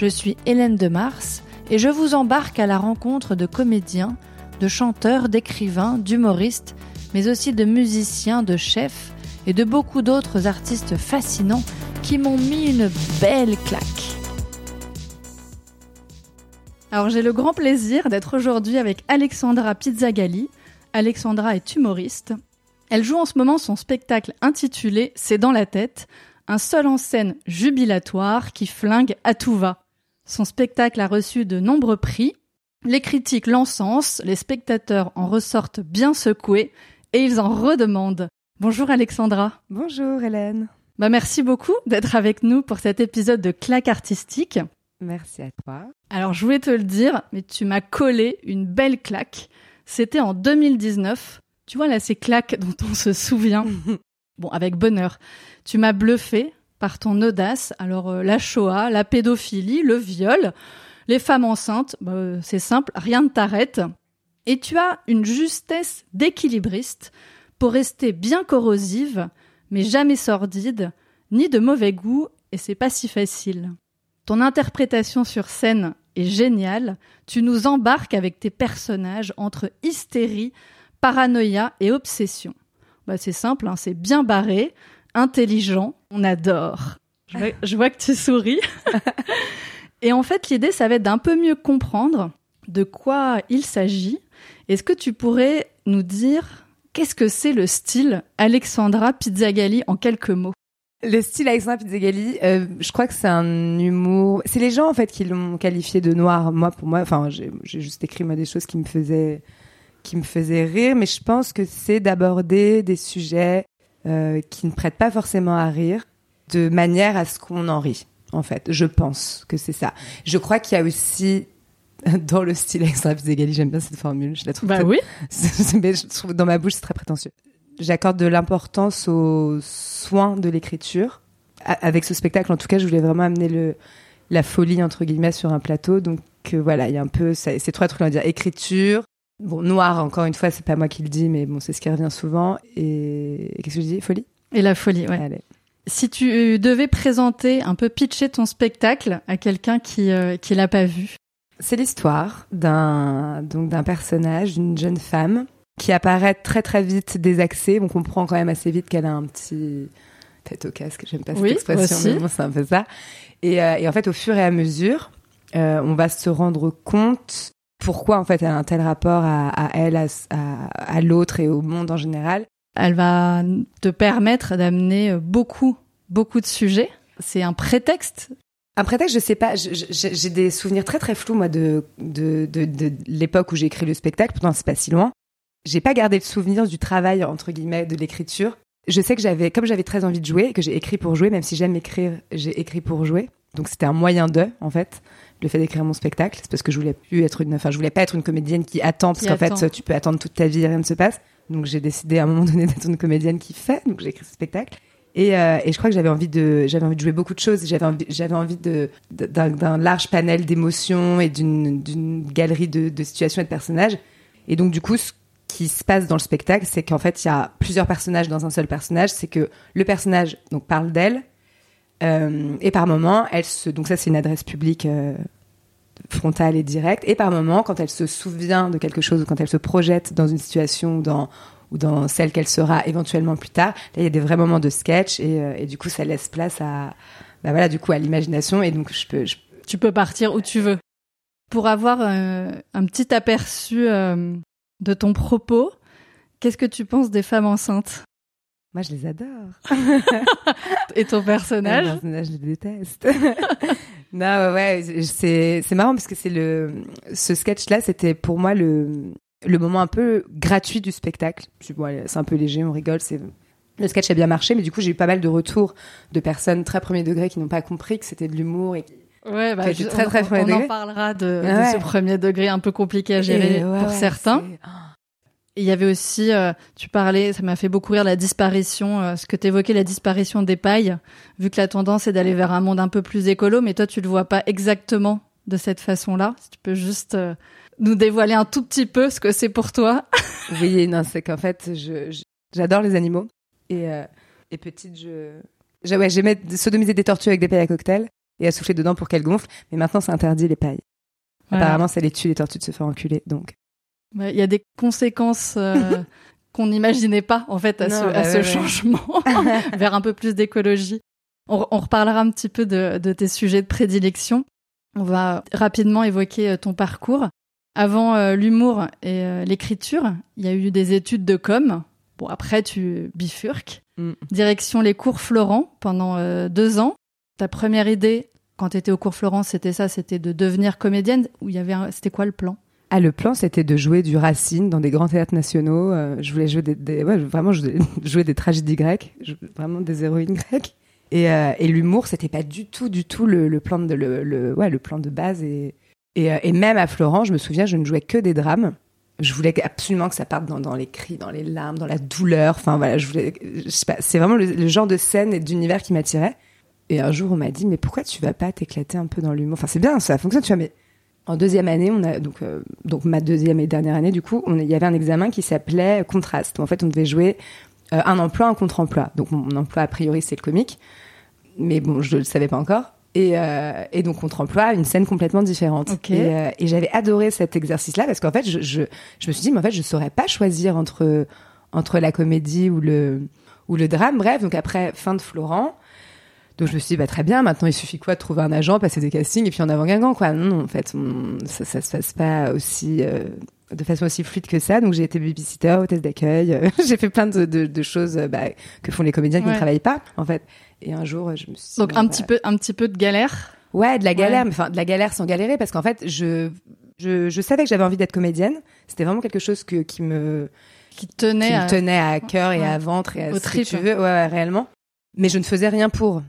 Je suis Hélène de Mars et je vous embarque à la rencontre de comédiens, de chanteurs, d'écrivains, d'humoristes, mais aussi de musiciens, de chefs et de beaucoup d'autres artistes fascinants qui m'ont mis une belle claque. Alors j'ai le grand plaisir d'être aujourd'hui avec Alexandra Pizzagalli. Alexandra est humoriste. Elle joue en ce moment son spectacle intitulé C'est dans la tête, un seul en scène jubilatoire qui flingue à tout va. Son spectacle a reçu de nombreux prix. Les critiques l'encensent, les spectateurs en ressortent bien secoués et ils en redemandent. Bonjour Alexandra. Bonjour Hélène. Bah merci beaucoup d'être avec nous pour cet épisode de Claque artistique. Merci à toi. Alors je voulais te le dire, mais tu m'as collé une belle claque. C'était en 2019. Tu vois là ces claques dont on se souvient. bon, avec bonheur. Tu m'as bluffé par ton audace. Alors euh, la Shoah, la pédophilie, le viol, les femmes enceintes, bah, c'est simple, rien ne t'arrête. Et tu as une justesse d'équilibriste pour rester bien corrosive, mais jamais sordide, ni de mauvais goût, et c'est pas si facile. Ton interprétation sur scène est géniale, tu nous embarques avec tes personnages entre hystérie, paranoïa et obsession. Bah, c'est simple, hein, c'est bien barré, intelligent, on adore. Je vois, que tu souris. Et en fait, l'idée, ça va être d'un peu mieux comprendre de quoi il s'agit. Est-ce que tu pourrais nous dire qu'est-ce que c'est le style Alexandra Pizzagalli en quelques mots? Le style Alexandra Pizzagalli, euh, je crois que c'est un humour. C'est les gens en fait qui l'ont qualifié de noir. Moi, pour moi, enfin, j'ai juste écrit moi des choses qui me faisaient qui me faisaient rire, mais je pense que c'est d'aborder des sujets euh, qui ne prêtent pas forcément à rire, de manière à ce qu'on en rit. En fait, je pense que c'est ça. Je crois qu'il y a aussi dans le style extra Pizzagalli, j'aime bien cette formule, je la trouve. Bah oui. mais je trouve dans ma bouche c'est très prétentieux. J'accorde de l'importance aux soins de l'écriture. Avec ce spectacle, en tout cas, je voulais vraiment amener le la folie entre guillemets sur un plateau. Donc euh, voilà, il y a un peu, c'est trois trucs on va dire écriture, Bon, noir, encore une fois, c'est pas moi qui le dis, mais bon, c'est ce qui revient souvent. Et qu'est-ce que je dis? Folie? Et la folie, ouais. Si tu devais présenter, un peu pitcher ton spectacle à quelqu'un qui euh, qui l'a pas vu. C'est l'histoire d'un donc d'un personnage, d'une jeune femme qui apparaît très très vite désaxée. On comprend quand même assez vite qu'elle a un petit tête au casque. J'aime pas cette expression, mais bon, c'est un peu ça. Et, euh, et, en fait, au fur et à mesure, euh, on va se rendre compte pourquoi en fait elle a un tel rapport à, elle, à, à, l'autre et au monde en général. Elle va te permettre d'amener beaucoup, beaucoup de sujets. C'est un prétexte. Un prétexte, je sais pas. J'ai des souvenirs très très flous moi de de, de, de l'époque où j'ai écrit le spectacle. Pourtant c'est pas si loin. J'ai pas gardé le souvenir du travail entre guillemets de l'écriture. Je sais que j'avais, comme j'avais très envie de jouer, que j'ai écrit pour jouer, même si j'aime écrire, j'ai écrit pour jouer. Donc c'était un moyen de, en fait le fait d'écrire mon spectacle, c'est parce que je voulais plus être une, enfin, je voulais pas être une comédienne qui attend, parce qu'en fait, tu peux attendre toute ta vie et rien ne se passe. Donc, j'ai décidé à un moment donné d'être une comédienne qui fait. Donc, j'ai écrit ce spectacle. Et, euh, et je crois que j'avais envie de, j'avais envie de jouer beaucoup de choses. J'avais envie, j'avais envie de, d'un, large panel d'émotions et d'une, d'une galerie de, de situations et de personnages. Et donc, du coup, ce qui se passe dans le spectacle, c'est qu'en fait, il y a plusieurs personnages dans un seul personnage. C'est que le personnage, donc, parle d'elle, euh, et par moment, elle se, donc ça c'est une adresse publique euh, frontale et directe. Et par moment, quand elle se souvient de quelque chose ou quand elle se projette dans une situation ou dans ou dans celle qu'elle sera éventuellement plus tard, là il y a des vrais moments de sketch et, euh, et du coup ça laisse place à bah voilà du coup à l'imagination et donc je peux tu peux partir où tu veux. Pour avoir un petit aperçu de ton propos, qu'est-ce que tu penses des femmes enceintes? Moi, je les adore. Et ton personnage? Mon personnage, je les déteste. Non, ouais, c'est c'est marrant parce que c'est le ce sketch-là, c'était pour moi le le moment un peu gratuit du spectacle. Bon, c'est un peu léger, on rigole, c'est le sketch a bien marché, mais du coup, j'ai eu pas mal de retours de personnes très premier degré qui n'ont pas compris que c'était de l'humour et Ouais, bah, je- très, on, très on- on en parlera de, Ouais. ce premier degré un peu compliqué à gérer ouais, pour certains. Il y avait aussi, euh, tu parlais, ça m'a fait beaucoup rire la disparition, euh, ce que t'évoquais, la disparition des pailles, vu que la tendance est d'aller vers un monde un peu plus écolo, mais toi tu le vois pas exactement de cette façon-là. Si tu peux juste euh, nous dévoiler un tout petit peu ce que c'est pour toi. Oui, non, c'est qu'en fait, j'adore les animaux. Et, et petite, je, je- ouais, j'aimais sodomiser des tortues avec des pailles à cocktail et à souffler dedans pour qu'elles gonflent. Mais maintenant, c'est interdit les pailles. Voilà. Apparemment, ça les tue les tortues de se faire enculer. Donc, Il y a des conséquences euh, qu'on n'imaginait pas en fait à Non, ce, bah à ce ouais, ouais. changement vers un peu plus d'écologie. On, on reparlera un petit peu de, de tes sujets de prédilection. On va rapidement évoquer euh, ton parcours. Avant euh, l'humour et euh, l'écriture, il y a eu des études de com. Bon, après, tu bifurques. Mm. Direction les cours Florent pendant deux ans. Ta première idée, quand tu étais au cours Florent, c'était ça, c'était de devenir comédienne. Ou il y avait, c'était quoi le plan? Ah, le plan, c'était de jouer du Racine dans des grands théâtres nationaux. Euh, je voulais jouer des, vraiment, jouer des tragédies grecques, vraiment des héroïnes grecques. Et, euh, et l'humour, c'était pas du tout, du tout le, le plan de le, le- ouais, le plan de base. Et, euh, et même à Florent, je me souviens, je ne jouais que des drames. Je voulais absolument que ça parte dans, dans les cris, dans les larmes, dans la douleur. Enfin voilà, je voulais, c'est vraiment le, le genre de scène et d'univers qui m'attirait. Et un jour, on m'a dit, mais pourquoi tu vas pas t'éclater un peu dans l'humour? Enfin, c'est bien, ça fonctionne, tu vois, mais en deuxième année, on a donc euh, donc ma deuxième et dernière année, du coup, il y avait un examen qui s'appelait contraste. En fait, on devait jouer euh, un emploi, un contre-emploi. Donc mon emploi a priori c'est le comique, mais bon, je le savais pas encore. Et, euh, et donc contre-emploi, une scène complètement différente. Et, euh, et j'avais adoré cet exercice-là parce qu'en fait, je, je, je me suis dit, mais en fait, je saurais pas choisir entre entre la comédie ou le ou le drame. Bref, donc après fin de Florent. Donc je me suis dit, bah, très bien, maintenant il suffit quoi de trouver un agent, passer des castings et puis en avant Guingamp, quoi. Non, non, en fait, ça, ça se passe pas aussi, euh, de façon aussi fluide que ça. Donc j'ai été babysitter, hôtesse d'accueil, euh, j'ai fait plein de, de, de choses euh, bah, que font les comédiens qui Ouais. ne travaillent pas, en fait. Et un jour, je me suis dit, Donc un bah, petit peu, un petit peu de galère. Ouais, de la galère, Ouais. mais enfin de la galère sans galérer, parce qu'en fait, je, je, je savais que j'avais envie d'être comédienne. C'était vraiment quelque chose que, qui me, qui tenait qui à- me tenait à cœur et Ouais. à ventre et à Aux ce que tu veux, ouais, ouais, réellement. Mais je ne faisais rien pour.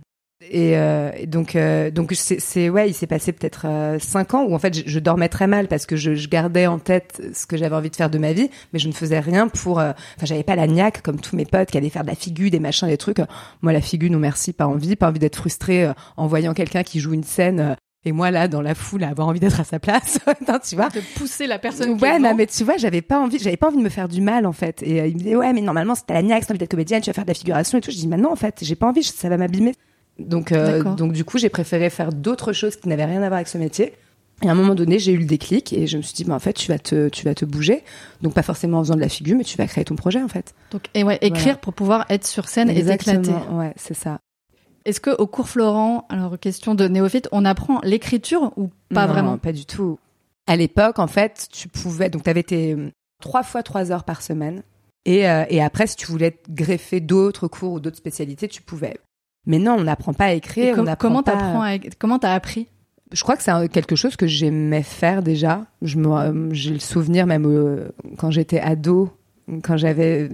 Et, euh, et donc, euh, donc c'est, ouais, il s'est passé peut-être euh, cinq ans où en fait je, je dormais très mal parce que je, je gardais en tête ce que j'avais envie de faire de ma vie, mais je ne faisais rien pour. Enfin, j'avais pas la niaque comme tous mes potes qui allaient faire de la figure, des machins, des trucs. Moi, la figure, non merci, pas envie, pas envie d'être frustrée en voyant quelqu'un qui joue une scène. et moi là, dans la foule, à avoir envie d'être à sa place, Non, tu vois. de pousser la personne. Ouais, non, mais tu vois, j'avais pas envie, j'avais pas envie de me faire du mal en fait. Et il me disait ouais, mais normalement c'était la niaque, t'as envie d'être comédienne, tu vas faire de la figuration et tout. Je dis non en fait, j'ai pas envie, ça va m'abîmer. Donc euh, donc du coup, j'ai préféré faire d'autres choses qui n'avaient rien à voir avec ce métier. Et à un moment donné, j'ai eu le déclic et je me suis dit bah en fait, tu vas te tu vas te bouger. Donc pas forcément en faisant de la figure, mais tu vas créer ton projet en fait. Donc, et ouais, écrire Voilà. pour pouvoir être sur scène et t'éclater. Exactement, Ouais, c'est ça. Est-ce que au cours Florent, alors question de néophyte, on apprend l'écriture ou pas Non, vraiment? Pas du tout. À l'époque, en fait, tu pouvais. Donc, tu avais tes euh, trois fois trois heures par semaine. Et, euh, et après, si tu voulais greffer d'autres cours ou d'autres spécialités, tu pouvais. Mais non, on n'apprend pas à écrire. com- on apprend Comment pas- t'apprends à... comment t'as appris? Je crois que c'est quelque chose que j'aimais faire déjà. Je euh, j'ai le souvenir même euh, quand j'étais ado, quand j'avais,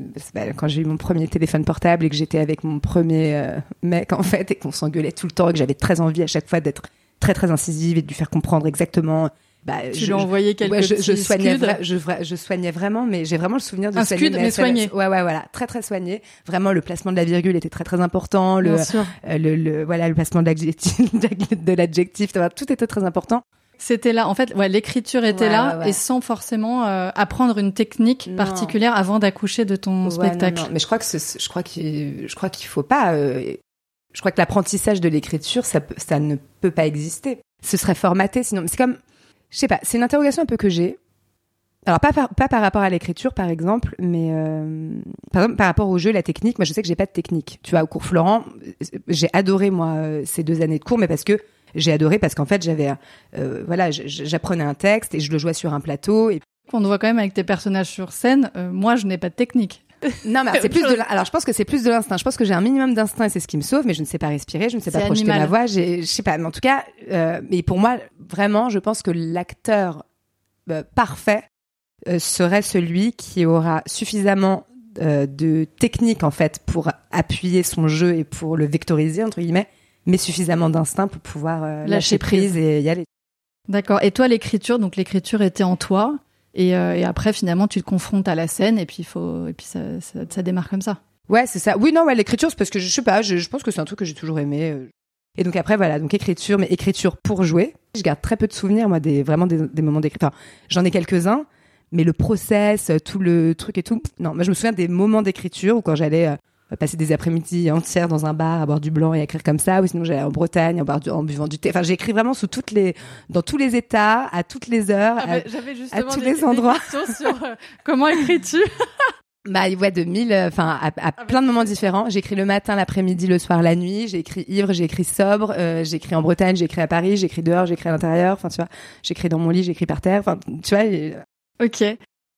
quand j'ai eu mon premier téléphone portable et que j'étais avec mon premier euh, mec en fait et qu'on s'engueulait tout le temps et que j'avais très envie à chaque fois d'être très très incisive et de lui faire comprendre exactement. Bah, Tu je- lui as envoyé quelques Ouais, je, je soignais, vra- je, soignais vraiment, mais j'ai vraiment le souvenir de Un soigner scud, mais soigné. Ouais, ouais, voilà, très très soigné. Vraiment, le placement de la virgule était très très important. Le, Bien sûr. euh, le, le- voilà, le placement de l'adjectif, de l'adjectif, tout était très important. C'était là. En fait, ouais, l'écriture était Ouais, là ouais, et sans forcément euh, apprendre une technique Non. particulière avant d'accoucher de ton spectacle. non, non. Mais je crois que je crois qu'il je crois qu'il faut pas. euh, je crois que l'apprentissage de l'écriture, ça ça ne peut pas exister. Ce serait formaté, sinon. C'est comme, je sais pas. C'est une interrogation un peu que j'ai. Alors pas par, pas par rapport à l'écriture par exemple, mais euh, par rapport au jeu, la technique. Moi, je sais que j'ai pas de technique. Tu vois, au cours Florent, j'ai adoré moi euh, ces deux années de cours, mais parce que j'ai adoré parce qu'en fait j'avais, euh, voilà, j'apprenais un texte et je le jouais sur un plateau et On voit quand même avec tes personnages sur scène. moi, je n'ai pas de technique. Non, mais c'est plus de. Alors, je pense que c'est plus de l'instinct. Je pense que j'ai un minimum d'instinct et c'est ce qui me sauve, mais je ne sais pas respirer, je ne sais pas projeter animal. ma voix. Je sais pas. Mais en tout cas, euh, mais pour moi, vraiment, je pense que l'acteur euh, parfait euh, serait celui qui aura suffisamment de technique en fait pour appuyer son jeu et pour le vectoriser entre guillemets, mais suffisamment d'instinct pour pouvoir Lâcher lâcher prise et y aller. D'accord. Et toi, l'écriture, donc l'écriture était en toi, et, euh, et après finalement tu te confrontes à la scène, et puis faut, et puis ça, ça, démarre comme ça. Ouais, c'est ça. Oui, non, l'écriture, c'est parce que je, je sais pas, je, pense que c'est un truc que j'ai toujours aimé. euh. Et donc après, voilà, donc écriture, mais écriture pour jouer. Je garde très peu de souvenirs, moi, des vraiment des, des moments d'écriture. Enfin, j'en ai quelques-uns, mais le process, tout le truc et tout. Non, moi, je me souviens des moments d'écriture où quand j'allais euh, passer des après-midi entières dans un bar à boire du blanc et à écrire comme ça, ou sinon j'allais en Bretagne en, boire du- en buvant du thé. Enfin, j'écris vraiment sous toutes les, dans tous les états, à toutes les heures. à- J'avais à tous les endroits. sur euh, comment écris-tu Bah ouais, de mille, euh, enfin à, à plein de moments différents. J'écris le matin, l'après-midi, le soir, la nuit. J'ai écrit ivre, j'ai écrit sobre, euh, j'ai écrit en Bretagne, j'ai écrit à Paris, j'ai écrit dehors, j'ai écrit à l'intérieur. Enfin tu vois, j'écris dans mon lit, j'écris par terre. Enfin tu vois, et- Ok.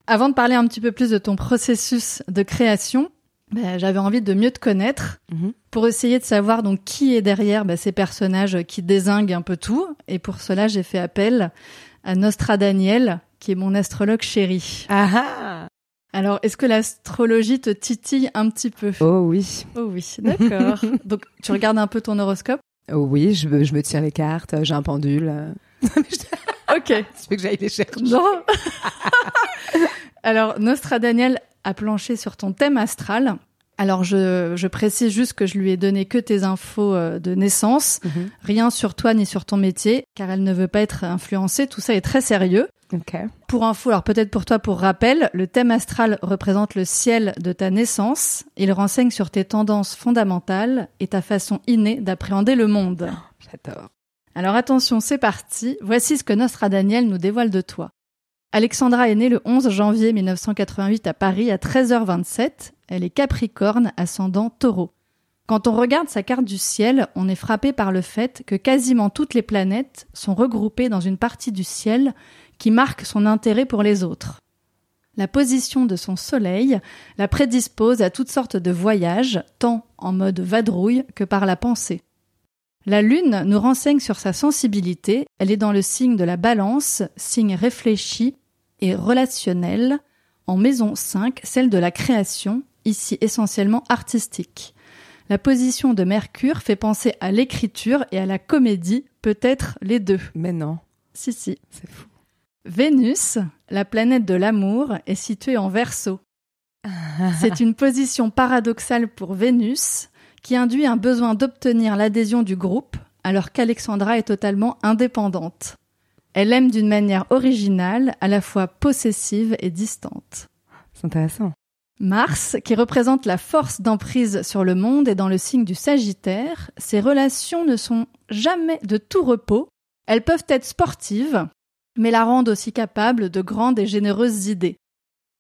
Avant de parler un petit peu plus de ton processus de création, ben, j'avais envie de mieux te connaître Mhm. pour essayer de savoir donc qui est derrière ben, ces personnages qui désinguent un peu tout. Et pour cela, j'ai fait appel à Nostradaniel, qui est mon astrologue chéri. ah ah. Alors, est-ce que l'astrologie te titille un petit peu? Oh oui, Oh oui, d'accord. donc, tu regardes un peu ton horoscope? Oui, je, me- je me tire les cartes, j'ai un pendule. Ok. Tu veux que j'aille les chercher? Non. Alors, Nostradaniel a planché sur ton thème astral. Alors, je, je précise juste que je lui ai donné que tes infos euh, de naissance, Mhm. rien sur toi ni sur ton métier, car elle ne veut pas être influencée. Tout ça est très sérieux. Ok. Pour info, alors peut-être pour toi, pour rappel, le thème astral représente le ciel de ta naissance. Il renseigne sur tes tendances fondamentales et ta façon innée d'appréhender le monde. J'adore. Alors attention, c'est parti. Voici ce que Nostradaniel nous dévoile de toi. Alexandra est née le 11 janvier 1988 à Paris à 13h27. Elle est Capricorne, ascendant Taureau. Quand on regarde sa carte du ciel, on est frappé par le fait que quasiment toutes les planètes sont regroupées dans une partie du ciel qui marque son intérêt pour les autres. La position de son soleil la prédispose à toutes sortes de voyages, tant en mode vadrouille que par la pensée. La Lune nous renseigne sur sa sensibilité. Elle est dans le signe de la balance, signe réfléchi et relationnel, en maison 5, celle de la création, ici essentiellement artistique. La position de Mercure fait penser à l'écriture et à la comédie, peut-être les deux. Mais non, Si, si. c'est fou. Vénus, la planète de l'amour, est située en Verseau. C'est une position paradoxale pour Vénus qui induit un besoin d'obtenir l'adhésion du groupe alors qu'Alexandra est totalement indépendante. Elle aime d'une manière originale, à la fois possessive et distante. C'est intéressant. Mars, qui représente la force d'emprise sur le monde, est dans le signe du Sagittaire. Ses relations ne sont jamais de tout repos. Elles peuvent être sportives, mais la rendent aussi capable de grandes et généreuses idées.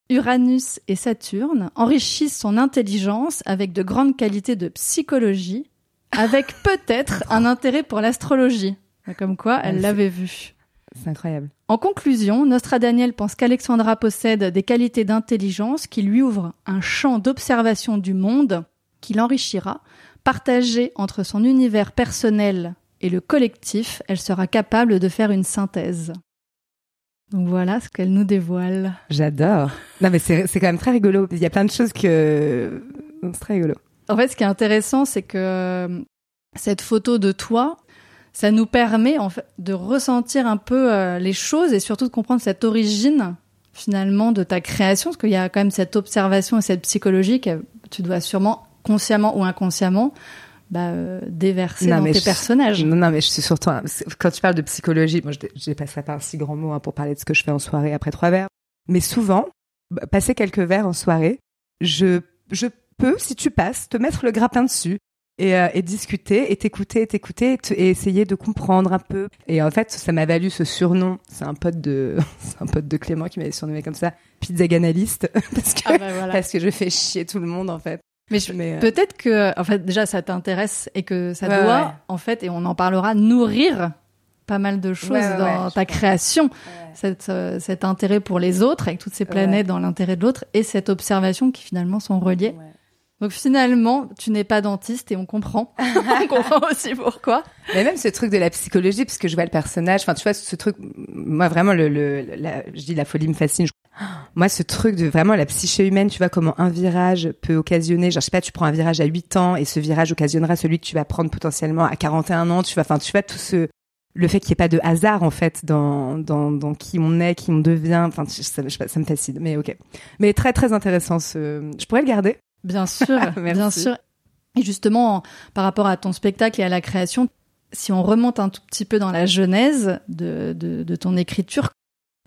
Uranus et Saturne enrichissent son intelligence avec de grandes qualités de psychologie, avec peut-être un intérêt pour l'astrologie. Comme quoi, elle l'avait vu. C'est incroyable. En conclusion, Nostradaniel pense qu'Alexandra possède des qualités d'intelligence qui lui ouvrent un champ d'observation du monde qui l'enrichira. Partagée entre son univers personnel et le collectif, elle sera capable de faire une synthèse. Donc voilà ce qu'elle nous dévoile. J'adore. Non mais c'est quand même très rigolo. Il y a plein de choses que c'est très rigolo. En fait, ce qui est intéressant, c'est que euh, cette photo de toi, ça nous permet en fait de ressentir un peu euh, les choses et surtout de comprendre cette origine finalement de ta création, parce qu'il y a quand même cette observation et cette psychologie que tu dois sûrement consciemment ou inconsciemment bah, euh, déverser Non, dans tes je- personnages. Non, non, mais je suis surtout. Quand tu parles de psychologie, moi, je j'ai passé pas un si grand mot hein, pour parler de ce que je fais en soirée après trois verres. Mais souvent, bah, passer quelques verres en soirée, je je peux, si tu passes, te mettre le grappin dessus et, euh, et discuter et t'écouter, et t'écouter et, essayer de comprendre un peu. Et en fait, ça m'a valu ce surnom. C'est un pote de, c'est un pote de Clément qui m'avait surnommé comme ça, pizzaganaliste, parce que Ah bah voilà. parce que je fais chier tout le monde en fait. Mais, euh, peut-être que, en fait, déjà, ça t'intéresse et que ça Ouais, doit, ouais. en fait, et on en parlera, nourrir pas mal de choses Ouais, dans ta création. Cet, euh, cet intérêt pour les autres, avec toutes ces planètes dans l'intérêt de l'autre, et cette observation qui finalement sont reliées. Donc finalement, tu n'es pas dentiste et on comprend. on comprend aussi pourquoi. Mais même ce truc de la psychologie, parce que je vois le personnage, enfin, tu vois, ce truc, moi, vraiment, le, le, la, je dis la folie me fascine. Je- Moi, ce truc de vraiment la psyché humaine, tu vois, comment un virage peut occasionner, genre, je sais pas, tu prends un virage à 8 ans et ce virage occasionnera celui que tu vas prendre potentiellement à 41 ans, tu vois, enfin, tu vois, tout ce, le fait qu'il n'y ait pas de hasard, en fait, dans, dans, dans qui on est, qui on devient, enfin, ça, je sais pas, ça me fascine, mais ok. Mais très, très intéressant, ce, je pourrais le garder. Bien sûr, bien sûr. Et justement, par rapport à ton spectacle et à la création, si on remonte un tout petit peu dans la genèse de, de, de ton écriture,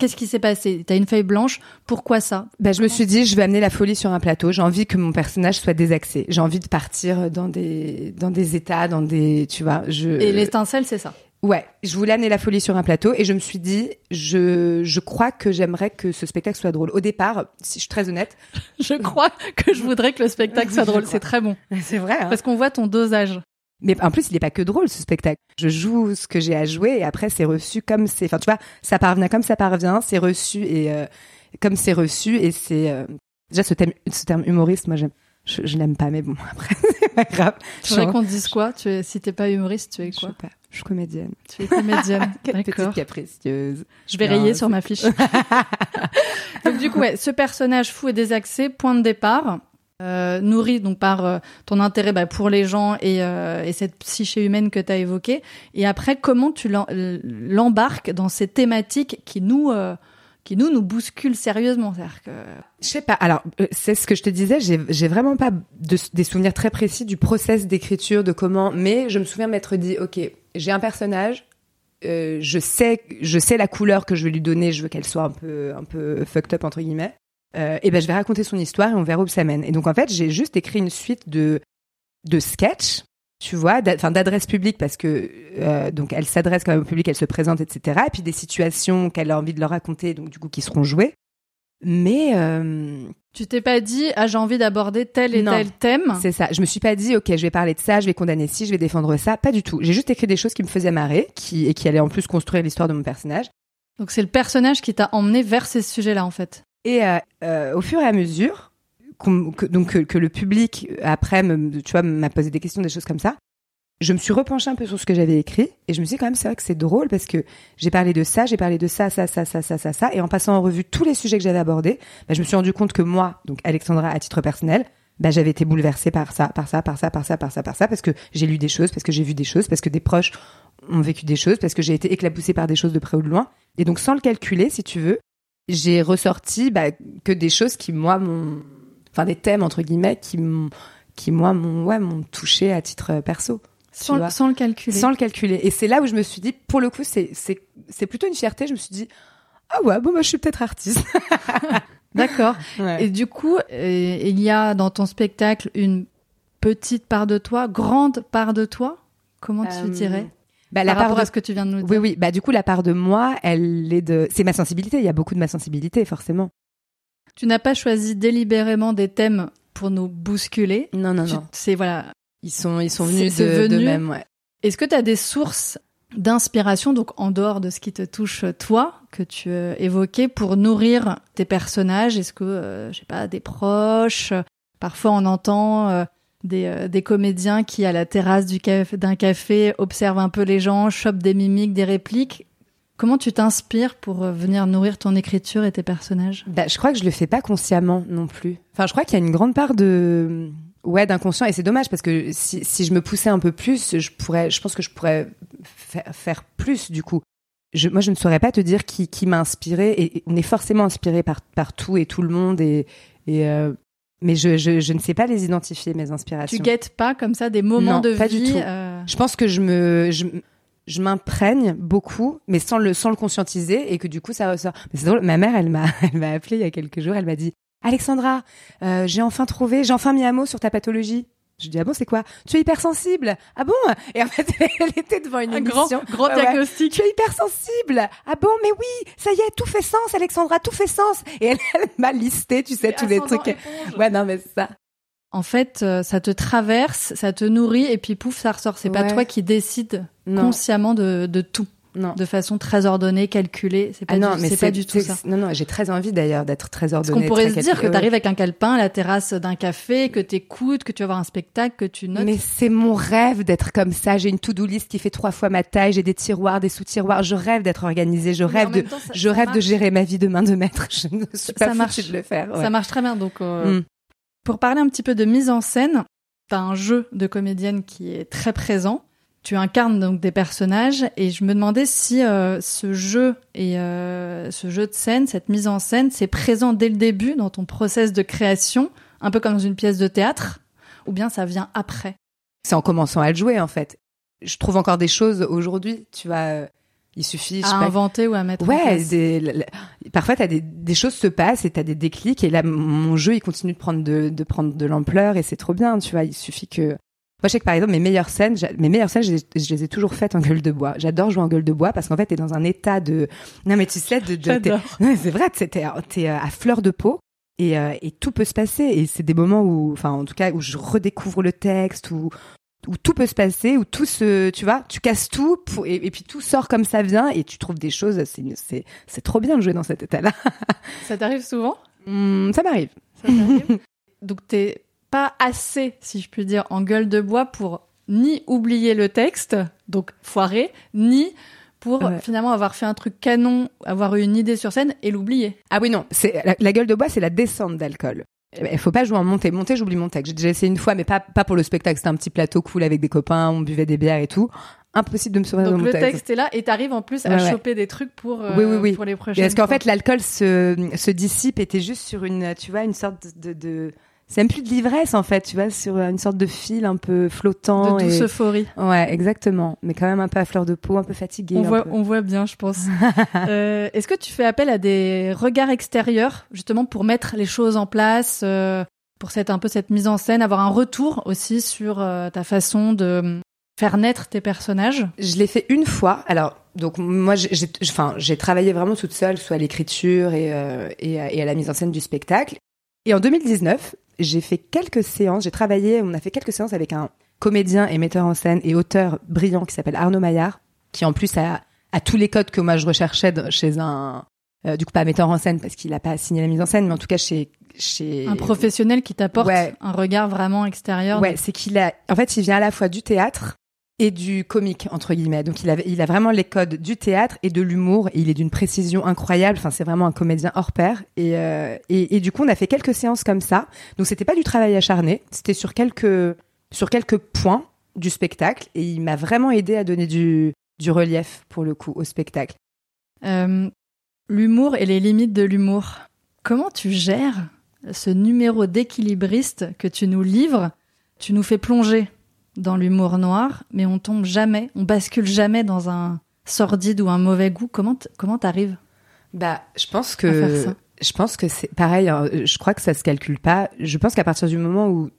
Qu'est-ce qui s'est passé? T'as une feuille blanche, pourquoi ça? Ben, Je me suis dit, je vais amener la folie sur un plateau. J'ai envie que mon personnage soit désaxé. J'ai envie de partir dans des, dans des états, dans des... Tu vois, je... Et l'étincelle, c'est ça Ouais, je voulais amener la folie sur un plateau et je me suis dit, je, je crois que j'aimerais que ce spectacle soit drôle. Au départ, si je suis très honnête, je crois que je voudrais que le spectacle soit drôle. C'est très bon. C'est vrai. Hein Parce qu'on voit ton dosage. Mais en plus, il n'est pas que drôle ce spectacle. Je joue ce que j'ai à jouer et après c'est reçu comme c'est. Enfin, tu vois, ça parvient comme ça parvient, c'est reçu et euh, comme c'est reçu et c'est euh, déjà ce terme, ce terme humoriste. Moi, j'aime. Je, je l'aime pas, mais bon, après, grave. Tu voudrais qu'on te dise quoi? Tu es, Si t'es pas humoriste, tu es quoi? Je sais pas. Je suis comédienne. Tu es comédienne. Quelle petite capricieuse. Je vais rayer sur ma fiche. donc du coup, ouais, ce personnage fou et désaxé, point de départ. Euh, nourri donc par euh, ton intérêt bah, pour les gens et, euh, et cette psyché humaine que tu as évoquée. Et après, comment tu l'embarques dans ces thématiques qui nous euh, qui nous nous bousculent sérieusement que... Je sais pas. Alors, euh, c'est ce que je te disais. J'ai, j'ai vraiment pas de, des souvenirs très précis du process d'écriture, de comment. Mais je me souviens m'être dit, ok, j'ai un personnage. Euh, je sais, je sais la couleur que je vais lui donner. Je veux qu'elle soit un peu, un peu fucked up entre guillemets euh, et ben je vais raconter son histoire et on verra où ça mène. Et donc en fait, j'ai juste écrit une suite de de sketchs, tu vois, enfin d'adresses publiques parce que euh, donc elle s'adresse quand même au public, elle se présente, etc. Et puis des situations qu'elle a envie de leur raconter, donc du coup qui seront jouées. Mais euh, tu t'es pas dit ah j'ai envie d'aborder tel et tel thème? C'est ça. Je me suis pas dit ok je vais parler de ça, je vais condamner ci, je vais défendre ça. Pas du tout. J'ai juste écrit des choses qui me faisaient marrer, qui et qui allaient en plus construire l'histoire de mon personnage. Donc c'est le personnage qui t'a emmené vers ces sujets-là en fait? Et euh, au fur et à mesure, que, donc que, le public après, tu vois, m'a posé des questions, des choses comme ça, je me suis repenchée un peu sur ce que j'avais écrit et je me suis dit quand même c'est vrai que c'est drôle parce que j'ai parlé de ça, j'ai parlé de ça, ça, ça, ça, ça, ça, ça, et en passant en revue tous les sujets que j'avais abordés, bah, je me suis rendu compte que moi, donc Alexandra à titre personnel, bah, j'avais été bouleversée par ça, par ça, par ça, par ça, par ça, par ça, parce que j'ai lu des choses, parce que j'ai vu des choses, parce que des proches ont vécu des choses, parce que j'ai été éclaboussée par des choses de près ou de loin. Et donc sans le calculer, si tu veux, j'ai ressorti bah, que des choses qui moi m'ont enfin des thèmes entre guillemets qui qui moi m'ont ouais m'ont touché à titre perso sans, sans, le calculer. Sans le calculer. Et c'est là où je me suis dit pour le coup c'est plutôt une fierté. Je me suis dit ah ouais bon moi je suis peut-être artiste. D'accord. Et du coup euh, il y a dans ton spectacle une petite part de toi grande part de toi? Comment tu euh, dirais? bah, la part rapport à ce que tu viens de nous dire. Oui, oui. Bah, du coup, la part de moi, elle est de, c'est ma sensibilité. Il y a beaucoup de ma sensibilité, forcément. Tu n'as pas choisi délibérément des thèmes pour nous bousculer. Non, non, non. C'est voilà. Ils sont, ils sont venus de, de même, ouais. Est-ce que tu as des sources d'inspiration, donc en dehors de ce qui te touche toi, que tu euh, évoquais, pour nourrir tes personnages? Est-ce que, euh, je sais pas, des proches? Parfois, on entend euh, des, des comédiens qui, à la terrasse du d'un café, observent un peu les gens, chopent des mimiques, des répliques. Comment tu t'inspires pour euh, venir nourrir ton écriture et tes personnages? Bah, Je crois que je le fais pas consciemment non plus. Enfin, je crois qu'il y a une grande part de ouais d'inconscient et c'est dommage parce que si, si je me poussais un peu plus, je pourrais, je pense que je pourrais faire plus du coup. Je, moi, je ne saurais pas te dire qui, qui m'a inspiré et, on est forcément inspiré par, par tout et tout le monde et, et euh, mais je, je, je, ne sais pas les identifier mes inspirations. Tu guettes pas comme ça des moments de pas vie du tout. Euh... Je pense que je me je, je m'imprègne beaucoup, mais sans le sans le conscientiser et que du coup ça ressort. Mais c'est drôle. Ma mère, elle m'a elle m'a appelé il y a quelques jours. Elle m'a dit Alexandra, euh, j'ai enfin trouvé, j'ai enfin mis un mot sur ta pathologie. Je dis ah bon c'est quoi? Tu es hypersensible. Ah bon? Et en fait elle était devant une un émission. Grand, grand diagnostic. Tu es hypersensible. Ah bon mais oui ça y est tout fait sens Alexandra tout fait sens. Et elle, elle m'a listé tu sais tous les trucs. Éponge. Ouais non mais ça. En fait euh, ça te traverse, ça te nourrit et puis pouf ça ressort. C'est ouais. pas toi qui décides non. consciemment de, de tout. Non. de façon très ordonnée, calculée. C'est pas, Ah non, du, mais c'est pas du tout ça. Non, non, j'ai très envie d'ailleurs d'être très Parce ordonnée. qu'on pourrait se dire que tu arrives avec un calepin à la terrasse d'un café, que t'écoutes, que tu vas voir un spectacle, que tu notes. Mais c'est mon rêve d'être comme ça. J'ai une to-do list qui fait trois fois ma taille. J'ai des tiroirs, des sous-tiroirs. Je rêve d'être organisée. Je Mais rêve de, temps, ça- je ça rêve de gérer ma vie de main de maître. Je ne suis pas Ça marche. de le faire. ouais. Ça marche très bien. Donc, euh, Mm. Pour parler un petit peu de mise en scène, t'as un jeu de comédienne qui est très présent. Tu incarnes donc des personnages et je me demandais si euh, ce jeu et euh, ce jeu de scène, cette mise en scène, c'est présent dès le début dans ton process de création, un peu comme dans une pièce de théâtre, ou bien ça vient après? C'est en commençant à le jouer en fait. Je trouve encore des choses aujourd'hui. Tu vois, euh, il suffit. je sais à pas, inventer ou à mettre en Ouais, place. des, la- la- parfois t'as des, des choses se passent et t'as des déclics et là mon jeu il continue de prendre de, de prendre de l'ampleur et c'est trop bien, tu vois. Il suffit que moi je sais que par exemple mes meilleures scènes, mes meilleures scènes je, les- je les ai toujours faites en gueule de bois. J'adore jouer en gueule de bois parce qu'en fait t'es dans un état de non mais tu sais de, c'est vrai, t'es t'es t'es, euh, à fleur de peau. Et, euh, et tout peut se passer et c'est des moments où enfin en tout cas où je redécouvre le texte où où tout peut se passer, où tout se, tu vois, tu casses tout, pour, et, et puis tout sort comme ça vient, et tu trouves des choses, c'est, c'est, c'est trop bien de jouer dans cet état-là. Ça t'arrive souvent? Hum, ça m'arrive. Donc t'es pas assez, si je puis dire, en gueule de bois pour ni oublier le texte, donc foirer, ni pour Ouais. finalement avoir fait un truc canon, avoir eu une idée sur scène et l'oublier. Ah oui, non, c'est, la, la gueule de bois, c'est la descente d'alcool. Il faut pas jouer en montée. Montée, j'oublie mon texte. J'ai déjà essayé une fois, mais pas, pas pour le spectacle. C'était un petit plateau cool avec des copains, on buvait des bières et tout. Impossible de me souvenir de Donc mon le texte. texte est là et t'arrives en plus à Ouais, choper des trucs pour, euh, Oui, oui, oui. pour les prochaines Parce qu'en fait, l'alcool se, se dissipe et t'es juste sur une, tu vois, une sorte de, de, c'est même plus de l'ivresse, en fait, tu vois, sur une sorte de fil un peu flottant. de douce et... euphorie. Ouais, exactement. Mais quand même un peu à fleur de peau, un peu fatigué. On voit, peu. on voit bien, je pense. Euh, Est-ce que tu fais appel à des regards extérieurs, justement, pour mettre les choses en place, euh, pour cette un peu cette mise en scène, avoir un retour aussi sur euh, ta façon de euh, faire naître tes personnages? Je l'ai fait une fois. Alors, donc moi, j'ai, j'ai- enfin, j'ai travaillé vraiment toute seule, soit à l'écriture et, euh, et, et à la mise en scène du spectacle. Et en 2019, j'ai fait quelques séances. J'ai travaillé, on a fait quelques séances avec un comédien et metteur en scène et auteur brillant qui s'appelle Arnaud Maillard, qui en plus a, a tous les codes que moi je recherchais chez un, euh, du coup pas metteur en scène parce qu'il a pas signé la mise en scène, mais en tout cas chez chez Un professionnel qui t'apporte Ouais. un regard vraiment extérieur. Ouais, c'est qu'il a, en fait, il vient à la fois du théâtre et du comique entre guillemets. Donc il a, vraiment les codes du théâtre et de l'humour. Il est d'une précision incroyable. Enfin, c'est vraiment un comédien hors pair. Et, euh, et du coup, on a fait quelques séances comme ça. Donc c'était pas du travail acharné. C'était sur quelques, sur quelques points du spectacle. Et il m'a vraiment aidé à donner du, du relief pour le coup au spectacle. Euh, l'humour et les limites de l'humour. Comment tu gères ce numéro d'équilibriste que tu nous livres Tu nous fais plonger? Dans l'humour noir, mais on tombe jamais, on bascule jamais dans un sordide ou un mauvais goût. Comment comment t'arrives Bah, je pense que je pense que c'est pareil. hein, je crois que ça se calcule pas. Je pense qu'à partir du moment où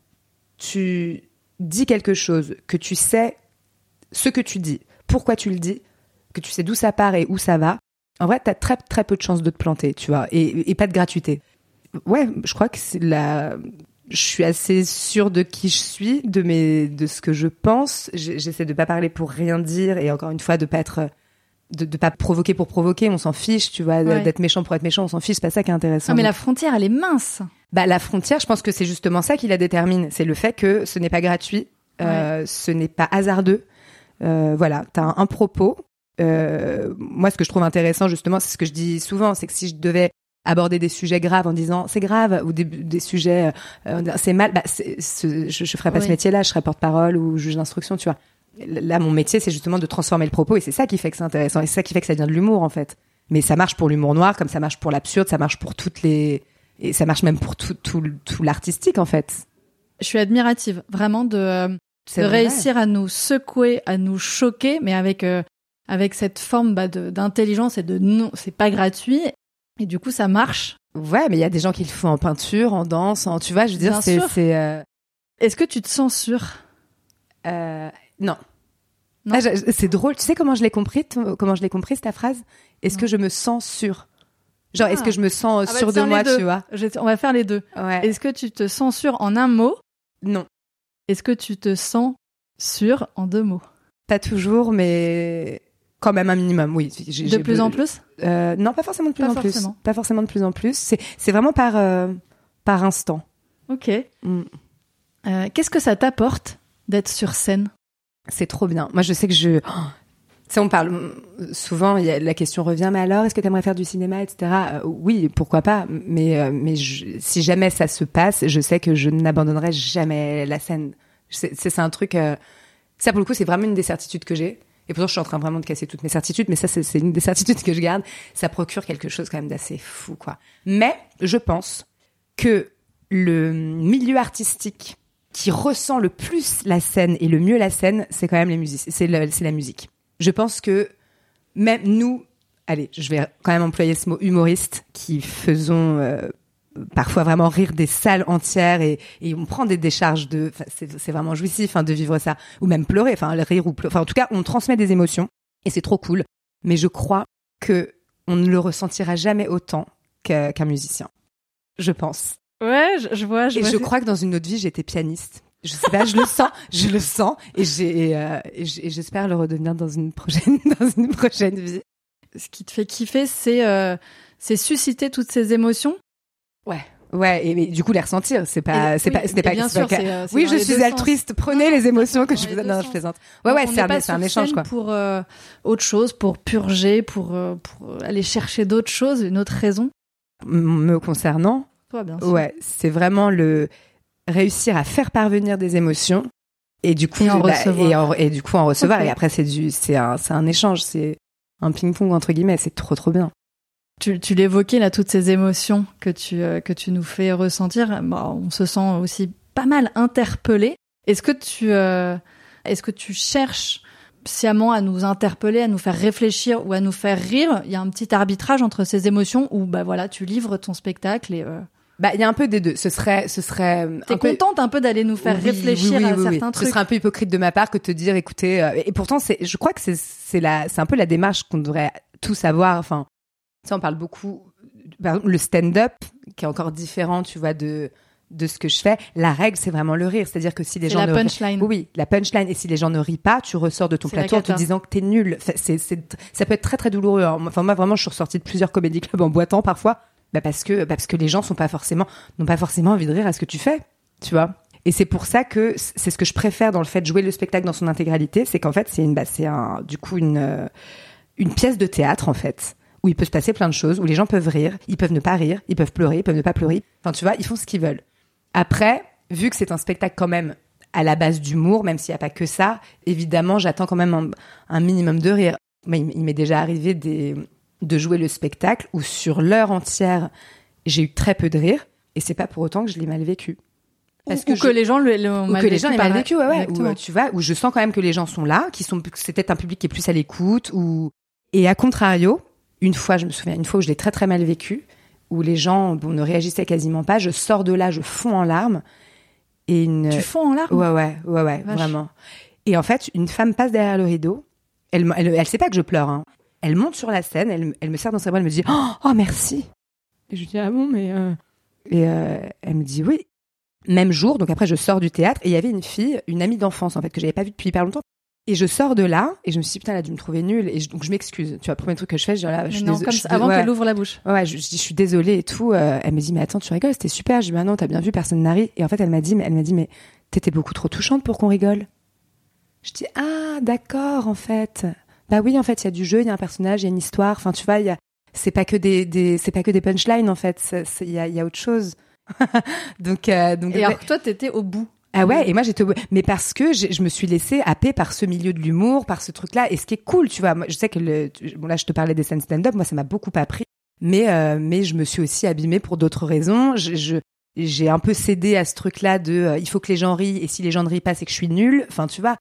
tu dis quelque chose, que tu sais ce que tu dis, pourquoi tu le dis, que tu sais d'où ça part et où ça va, en vrai, t'as très très peu de chances de te planter, tu vois, et, et pas de gratuité. Ouais, je crois que c'est la. Je suis assez sûre de qui je suis, de mes, de ce que je pense. J'essaie de pas parler pour rien dire et encore une fois de pas être de, de pas provoquer pour provoquer, on s'en fiche, tu vois, Ouais. d'être méchant pour être méchant, on s'en fiche, c'est pas ça qui est intéressant. Ah, mais la frontière, elle est mince. Bah, la frontière, je pense que c'est justement ça qui la détermine. C'est le fait que ce n'est pas gratuit, euh, ce n'est pas hasardeux. Euh, voilà, t'as un, un propos. Euh, moi, ce que je trouve intéressant, justement, c'est ce que je dis souvent, c'est que si je devais aborder des sujets graves en disant c'est grave ou des, des sujets euh, c'est mal, bah, c'est- ce- je, je ferais pas Oui. ce métier-là, je serais porte-parole ou juge d'instruction, tu vois. Là, mon métier, c'est justement de transformer le propos et c'est ça qui fait que c'est intéressant et c'est ça qui fait que ça devient de l'humour, en fait. Mais ça marche pour l'humour noir, comme ça marche pour l'absurde, ça marche pour toutes les, et ça marche même pour tout, tout, tout l'artistique, en fait. Je suis admirative, vraiment, de, euh, de vrai. réussir à nous secouer, à nous choquer, mais avec euh, avec cette forme bah, d'intelligence et de non, c'est pas gratuit. Et du coup, ça marche. Ouais, mais il y a des gens qui le font en peinture, en danse, en, tu vois, je veux dire, c'est, c'est, euh, Est-ce que tu te censures euh, non. Non. Ah, c'est drôle. Tu sais comment je l'ai compris, comment je l'ai compris, ta phrase? Est-ce que je me sens sûre? Genre, est-ce Ah. que je me sens Ah bah sûre de tiens, les moi, tu vois? Je- On va faire les deux. Ouais. Est-ce que tu te censures en un mot? Non. Est-ce que tu te sens sûr en deux mots? Pas toujours, mais quand même un minimum, oui. J'ai, de plus en plus? Euh, Non, pas forcément de plus en plus. Pas forcément de plus en plus. C'est, c'est vraiment par, euh, par instant. Ok. Mm. Euh, qu'est-ce que ça t'apporte d'être sur scène? C'est trop bien. Moi, je sais que je... Ça, on parle souvent, y a, la question revient, mais alors, est-ce que tu aimerais faire du cinéma, etc. oui, pourquoi pas, mais, mais si jamais ça se passe, je sais que je n'abandonnerai jamais la scène. C'est, c'est, un truc... ça, pour le coup, c'est vraiment une des certitudes que j'ai et pourtant, je suis en train vraiment de casser toutes mes certitudes, mais ça, c'est une des certitudes que je garde. Ça procure quelque chose quand même d'assez fou, quoi. Mais je pense que le milieu artistique qui ressent le plus la scène et le mieux la scène, c'est quand même les musiques, c'est la musique. Je pense que même nous, allez, je vais quand même employer ce mot humoriste, qui faisons euh, parfois vraiment rire des salles entières et, et on prend des décharges de c'est vraiment jouissif hein, de vivre ça. Ou même pleurer enfin rire ou pleurer enfin en tout cas on transmet des émotions et c'est trop cool. Mais je crois que on ne le ressentira jamais autant qu'un musicien. Je pense. Ouais je, vois je et je crois que dans une autre vie j'étais pianiste. Je sais pas je le sens je le sens et j'ai euh, et j'espère le redevenir dans une prochaine dans une prochaine vie. Ce qui te fait kiffer c'est euh, c'est susciter toutes ces émotions? Ouais. Ouais, et, du coup les ressentir, c'est pas, c'est pas, c'était pas. Bien sûr, euh, oui, je suis altruiste. Prenez les émotions que je vous. Non, je plaisante. Ouais, ouais, c'est un, un échange quoi. Pour euh, autre chose, pour purger, pour euh, pour aller chercher d'autres choses, une autre raison. Me concernant. Toi, bien sûr. Ouais, c'est vraiment le réussir à faire parvenir des émotions et du coup et, en bah, recevoir. Et, du coup en recevoir et après c'est du, c'est un, c'est un échange, c'est un ping pong entre guillemets, c'est trop trop bien. Tu, tu l'évoquais là, toutes ces émotions que tu euh, que tu nous fais ressentir. on se sent aussi pas mal interpellé. Est-ce que tu euh, est-ce que tu cherches sciemment à nous interpeller, à nous faire réfléchir ou à nous faire rire? Il y a un petit arbitrage entre ces émotions où bah voilà, tu livres ton spectacle et euh, bah, il y a un peu des deux. Ce serait, ce serait. T'es contente un peu d'aller nous faire réfléchir à certains trucs. Ce serait un peu hypocrite de ma part que de te dire, écoutez, et pourtant c'est, je crois que c'est, c'est la, c'est un peu la démarche qu'on devrait tous avoir. Enfin, on parle beaucoup. le stand-up, qui est encore différent, tu vois, de de ce que je fais. La règle, c'est vraiment le rire. C'est-à-dire que si les gens la punchline. Oui, la punchline. Et si les gens ne rient pas, tu ressors de ton plateau en te disant que t'es nul. C'est, c'est, ça peut être très très douloureux. Hein. Enfin, moi vraiment, je suis ressortie de plusieurs comédie clubs en boitant parfois, bah parce que parce que les gens sont pas forcément n'ont pas forcément envie de rire à ce que tu fais, tu vois. Et c'est pour ça que c'est ce que je préfère dans le fait de jouer le spectacle dans son intégralité, c'est qu'en fait c'est une bah, c'est un du coup une euh, une pièce de théâtre en fait où il peut se passer plein de choses, où les gens peuvent rire, ils peuvent ne pas rire, ils peuvent pleurer, ils peuvent ne pas pleurer. Enfin, tu vois, ils font ce qu'ils veulent. Après, vu que c'est un spectacle quand même à la base d'humour, même s'il n'y a pas que ça, évidemment, j'attends quand même un, minimum de rire. Mais il, m'est déjà arrivé de jouer le spectacle où sur l'heure entière, j'ai eu très peu de rire, et c'est pas pour autant que je l'ai mal vécu. Parce que, que les gens l'ont mal que les gens l'aient mal vécu, ouais, ouais. Où, tu vois, où je sens quand même que les gens sont là, qui sont, c'est peut-être un public qui est plus à l'écoute, ou et à contrario, une fois, je me souviens, une fois où je l'ai très très mal vécu, où les gens bon, ne réagissaient quasiment pas, je sors de là, je fonds en larmes. Et une... Tu fonds en larmes? Ouais, ouais, ouais, ouais, vraiment. Et en fait, une femme passe derrière le rideau. Elle, elle, elle sait pas que je pleure. Hein. Elle monte sur la scène, elle, elle me serre dans ses bras, elle me dit Oh, oh merci Et je lui dis Ah bon, mais. Euh... Et euh, elle me dit Oui. Même jour, donc après, je sors du théâtre et il y avait une fille, une amie d'enfance en fait, que j'avais pas vue depuis hyper longtemps, et je sors de là et je me suis dit putain elle a dû me trouver nulle et donc je m'excuse. Tu vois, premier truc que je fais, je dis là, je suis non, comme avant qu'elle ouvre la bouche. Ouais, je, dis je suis désolée et tout. Euh, elle me dit mais attends tu rigoles, c'était super. Je dis bah non t'as bien vu personne n'arrive. Et en fait elle m'a dit mais elle m'a dit mais t'étais beaucoup trop touchante pour qu'on rigole. Je dis ah d'accord en fait. Bah oui en fait il y a du jeu, il y a un personnage, il y a une histoire. Enfin tu vois il y a c'est pas que des, des c'est pas que des punchlines en fait. Il y a, y a autre chose. donc euh, donc. Et alors que toi t'étais au bout. Ah ouais, et moi j'étais, mais parce que je me suis laissée happer par ce milieu de l'humour, par ce truc-là, et ce qui est cool, tu vois. Moi, je sais que le, bon là, je te parlais des scènes stand-up, moi ça m'a beaucoup appris, mais euh, mais je me suis aussi abîmée pour d'autres raisons. Je, j'ai un peu cédé à ce truc-là de, euh, il faut que les gens rient, et si les gens ne rient pas, c'est que je suis nulle. Enfin, tu vois,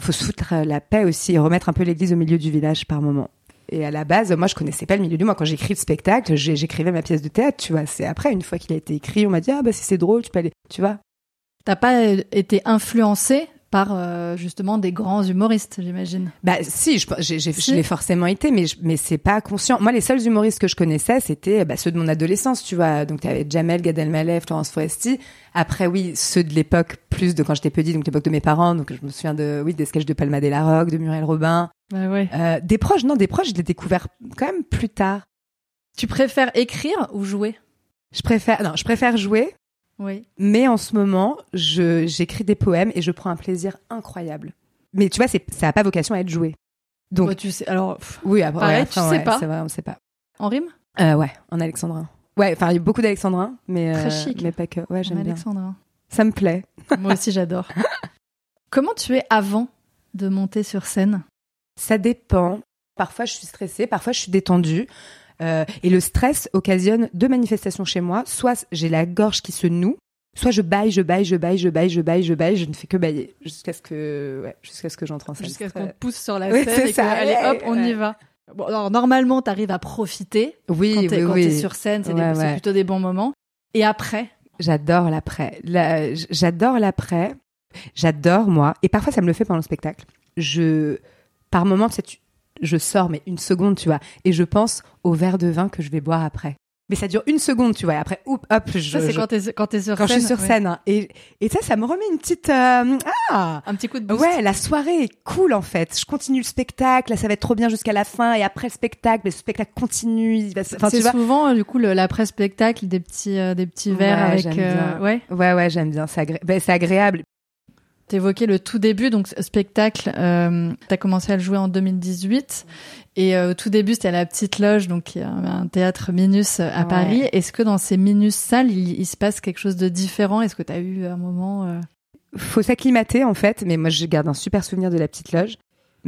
faut se foutre euh, la paix aussi et remettre un peu l'église au milieu du village par moment. Et à la base, moi, je connaissais pas le milieu du moi. Quand j'écris le spectacle, j'écrivais ma pièce de théâtre, tu vois. C'est après, une fois qu'il a été écrit, on m'a dit, ah, bah, si c'est drôle, tu peux aller, tu vois. T'as pas été influencé par euh, justement des grands humoristes, j'imagine? Bah si, je, j'ai, j'ai- Si. je l'ai forcément été, mais je- mais c'est pas conscient. Moi, les seuls humoristes que je connaissais, c'était bah, ceux de mon adolescence, tu vois. Donc t'avais Jamel, Gad Elmaleh, Florence Foresti. Après, oui, ceux de l'époque plus de quand j'étais petite, donc l'époque de mes parents. Donc je me souviens de oui des sketchs de Palma de la Roque, de Muriel Robin. Ouais, ouais. Euh, des proches, non, des proches, je l'ai découvert quand même plus tard. Tu préfères écrire ou jouer? Je préfère, non, je préfère jouer. Oui. Mais en ce moment, je, j'écris des poèmes et je prends un plaisir incroyable. Mais tu vois, ça n'a pas vocation à être joué. Donc, Ouais, tu sais. Alors, pff, oui, après, pareil, ouais, tu sais pas. Vrai, on sait pas. en rime? Euh, ouais, en alexandrin. Ouais, enfin, il y a beaucoup d'alexandrins, mais, Très euh, chic. mais pas que. Ouais, j'aime En bien. Alexandrin. Ça me plaît. Moi aussi, j'adore. Comment tu es avant de monter sur scène? Ça dépend. Parfois, je suis stressée, parfois, je suis détendue. Euh, et le stress occasionne deux manifestations chez moi. Soit j'ai la gorge qui se noue, soit je baille, je baille, je baille, je baille, je baille, je baille, je ne fais que bailler jusqu'à ce que, ouais, jusqu'à ce que j'entre en scène. Jusqu'à ce qu'on pousse sur la Oui, scène c'est et que, allez, hop, on y va. Bon, alors, normalement, tu arrives à profiter. Oui, quand t'es oui, quand oui. t'es sur scène, c'est des- Ouais, c'est ouais. plutôt des bons moments. Et après, J'adore l'après. La- J'adore l'après. J'adore moi. Et parfois, ça me le fait pendant le spectacle. Je, par moment, tu sais, tu- je sors, mais une seconde, tu vois, et je pense au verre de vin que je vais boire après. Mais ça dure une seconde, tu vois. Et après, hop, hop, je, ça, c'est je- quand t'es quand t'es sur quand scène. je suis sur ouais. scène. hein. Et, et ça, ça me remet une petite, euh, ah, Un petit coup de boost. Ouais, la soirée est cool en fait. Je continue le spectacle, là ça va être trop bien jusqu'à la fin et après le spectacle, le spectacle continue. Enfin, c'est souvent, euh, du coup, le- l'après-spectacle, des petits, euh, des petits verres Ouais, avec. euh, ouais. Ouais, ouais, j'aime bien. C'est agré- ben, c'est agréable. T'évoquais le tout début, donc spectacle, euh, t'as commencé à le jouer en 2018. Et euh, au tout début, c'était à la Petite Loge, donc qui est un, théâtre Minus euh, à Ouais. Paris. Est-ce que dans ces Minus salles, il, il se passe quelque chose de différent? Est-ce que t'as eu un moment euh, Faut s'acclimater en fait, mais moi je garde un super souvenir de la petite loge.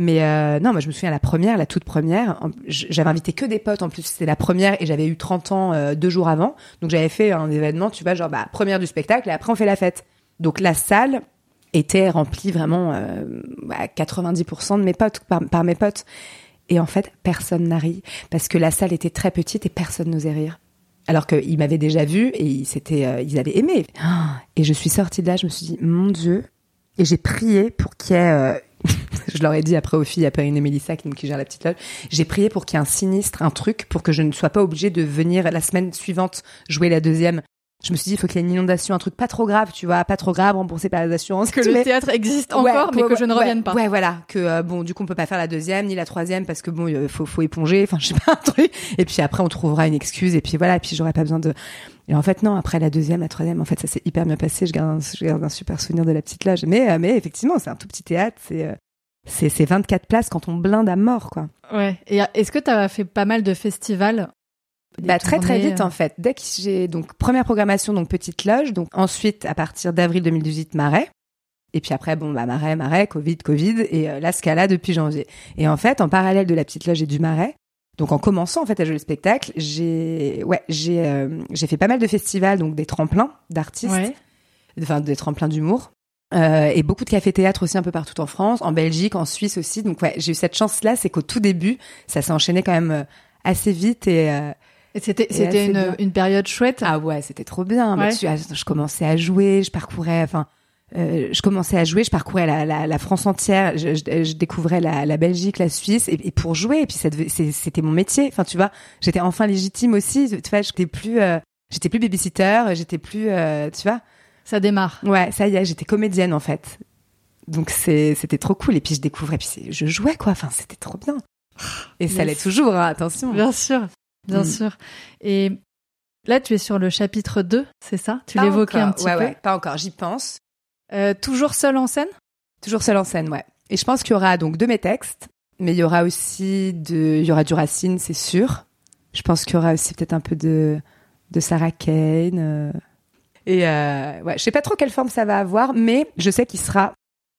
Mais euh, non, moi je me souviens la première, la toute première. J'avais invité que des potes en plus. C'était la première et j'avais eu 30 ans euh, deux jours avant. Donc j'avais fait un événement, tu vois, genre bah, première du spectacle et après on fait la fête. Donc la salle était remplie vraiment euh, à 90% de mes potes, par, par mes potes. Et en fait, personne n'a ri parce que la salle était très petite et personne n'osait rire. Alors qu'ils m'avaient déjà vu et ils, euh, ils avaient aimé. Et je suis sortie de là, je me suis dit, mon Dieu. Et j'ai prié pour qu'il y ait... euh, je leur ai dit après aux filles, à Perrine et Mélissa qui, qui gèrent la petite loge, j'ai prié pour qu'il y ait un sinistre, un truc, pour que je ne sois pas obligée de venir la semaine suivante jouer la deuxième. Je me suis dit, il faut qu'il y ait une inondation, un truc pas trop grave, tu vois, pas trop grave, remboursé par les assurances. que tu le théâtre existe Ouais, encore, mais ouais, que je ne ouais, revienne pas Ouais, voilà, que euh, bon, du coup, on peut pas faire la deuxième ni la troisième parce que bon, il faut faut éponger, enfin, je sais pas un truc. Et puis après, on trouvera une excuse et puis voilà, et puis j'aurais pas besoin de. Et en fait, non, après la deuxième, la troisième, en fait, ça s'est hyper bien passé. Je garde, un, je garde un super souvenir de la petite loge. Mais euh, mais effectivement, c'est un tout petit théâtre, c'est euh, c'est c'est 24 places quand on blinde à mort, quoi. Ouais. Et euh, est-ce que t'as fait pas mal de festivals Bah, très très vite euh, en fait. Dès que j'ai donc première programmation donc petite loge, donc ensuite à partir d'avril 2018 Marais. Et puis après bon bah Marais Marais Covid Covid et euh, la Scala depuis janvier. Et en fait en parallèle de la petite loge et du Marais, donc en commençant en fait à jouer le spectacle, j'ai ouais, j'ai euh, j'ai fait pas mal de festivals donc des tremplins d'artistes, Ouais. enfin des tremplins d'humour. Euh, et beaucoup de cafés-théâtres aussi un peu partout en France, en Belgique, en Suisse aussi. Donc ouais, j'ai eu cette chance-là, c'est qu'au tout début, ça s'est enchaîné quand même euh, assez vite et euh, Et c'était c'était une, une période chouette. ah ouais, c'était trop bien. Bah, tu- ah, je commençais à jouer, je parcourais, enfin, euh, je commençais à jouer, je parcourais la, la, la France entière, je, je- je découvrais la, la Belgique, la Suisse, et, et pour jouer, et puis ça devait- c'est- c'était mon métier. Enfin, tu vois, j'étais enfin légitime aussi. Tu vois, j'étais plus, euh, j'étais plus babysitter, j'étais plus, euh, tu vois. Ça démarre. Ouais, ça y est, j'étais comédienne en fait. Donc c'est, c'était trop cool. Et puis je découvrais, puis je jouais quoi. Enfin, c'était trop bien. Et ça l'est toujours, hein, attention. Bien sûr, bien Mm. sûr. Et là, tu es sur le chapitre 2, c'est ça? Tu l'évoquais un petit ouais, peu? Ouais, pas encore. J'y pense. Euh, toujours seul en scène? Toujours seul en scène, ouais. Et je pense qu'il y aura donc de mes textes, mais il y aura aussi de, il y aura du Racine, c'est sûr. Je pense qu'il y aura aussi peut-être un peu de, de Sarah Kane. euh. Et euh, ouais, je sais pas trop quelle forme ça va avoir, mais je sais qu'il sera,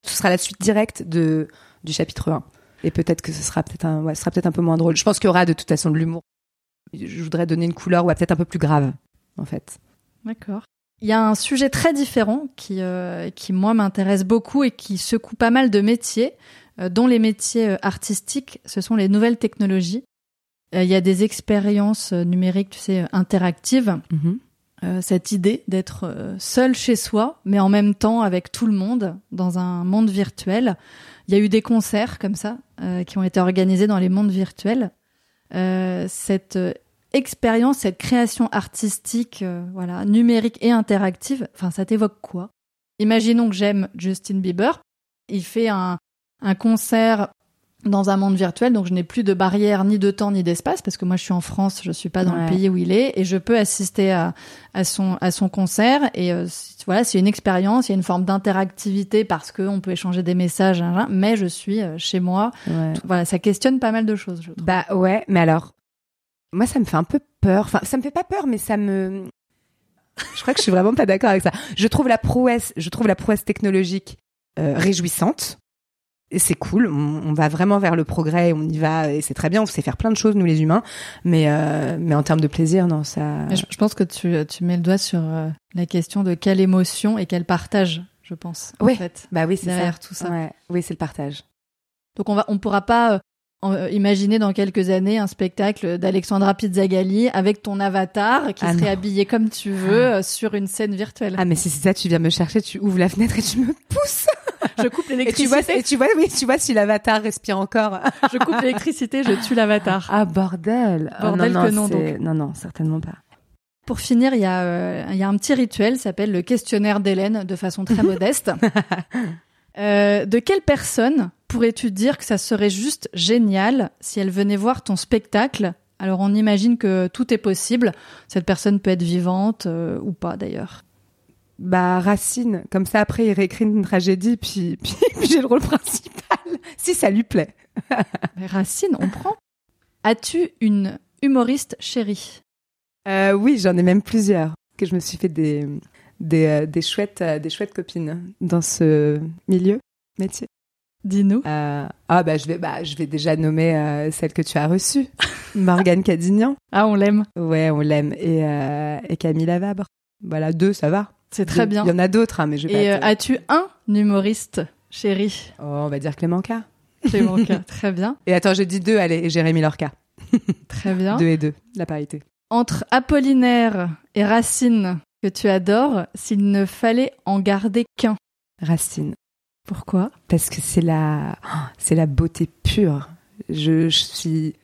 ce sera la suite directe de du chapitre 1. Et peut-être que ce sera peut-être un, ouais, ce sera peut-être un peu moins drôle. Je pense qu'il y aura de toute façon de l'humour. Je voudrais donner une couleur, ouais, peut-être un peu plus grave, en fait. D'accord. Il y a un sujet très différent qui, euh, qui moi, m'intéresse beaucoup et qui secoue pas mal de métiers, euh, dont les métiers euh, artistiques, ce sont les nouvelles technologies. Euh, Il y a des expériences numériques, tu sais, interactives. euh, cette idée d'être seul chez soi, mais en même temps avec tout le monde dans un monde virtuel. Il y a eu des concerts comme ça euh, qui ont été organisés dans les mondes virtuels. Cette expérience, cette création artistique, voilà, numérique et interactive, enfin, ça t'évoque quoi? Imaginons que j'aime Justin Bieber. Il fait un, un concert dans un monde virtuel, donc je n'ai plus de barrière ni de temps ni d'espace parce que moi je suis en France, je suis pas dans le pays où il est et je peux assister à, à son à son concert et euh, voilà c'est une expérience, il y a une forme d'interactivité parce que on peut échanger des messages, mais je suis euh, chez moi. Voilà, ça questionne pas mal de choses. Je trouve. Bah ouais, mais alors moi ça me fait un peu peur. Enfin ça me fait pas peur, mais ça me je crois que je suis vraiment pas d'accord avec ça. Je trouve la prouesse, je trouve la prouesse technologique euh, réjouissante c'est cool, on, va vraiment vers le progrès, on y va et c'est très bien, on sait faire plein de choses nous les humains, mais euh, mais en termes de plaisir, non ça. Je, pense que tu, tu mets le doigt sur euh, la question de quelle émotion et quel partage, je pense. Oui, en fait, bah oui, c'est derrière tout ça. Oui, c'est le partage. Donc on va, on pourra pas euh, imaginer dans quelques années un spectacle d'Alexandra Pizzagalli avec ton avatar qui ah serait habillé comme tu veux ah. sur une scène virtuelle. Ah mais si c'est ça, tu viens me chercher, tu ouvres la fenêtre et tu me pousses je coupe l'électricité. Et tu vois, oui, tu vois si l'avatar respire encore. je coupe l'électricité, je tue l'avatar. Ah bordel. Oh, bordel non, que non donc. Non non, certainement pas. Pour finir, il y a euh, il y a un petit rituel, s'appelle le questionnaire d'Hélène, de façon très modeste. Euh, de quelle personne pourrais-tu dire que ça serait juste génial si elle venait voir ton spectacle? Alors on imagine que tout est possible. Cette personne peut être vivante euh, ou pas d'ailleurs bah Racine, comme ça après il réécrit une tragédie puis puis, j'ai le rôle principal si ça lui plaît. Racine, on prend. As-tu une humoriste chérie? Euh, Oui, j'en ai même plusieurs. Que je me suis fait des des, euh, des chouettes euh, des chouettes copines dans ce milieu métier. Dis-nous. Euh, ah bah je vais bah je vais déjà nommer euh, celle que tu as reçue, Morgane Cadignan. Ah on l'aime. Ouais on l'aime et et Camille Lavabre. Voilà deux ça va. C'est très bien. Il y en a d'autres, hein, mais je vais Et euh, as-tu un humoriste chéri? Oh, on va dire Clément K. Clément K, très bien. Et attends, j'ai dit deux, allez, Jérémy Lorca. très bien. Deux et deux, la parité. Entre Apollinaire et Racine, que tu adores, s'il ne fallait en garder qu'un. Racine. Pourquoi? Parce que c'est la, c'est la beauté pure. Je, je suis,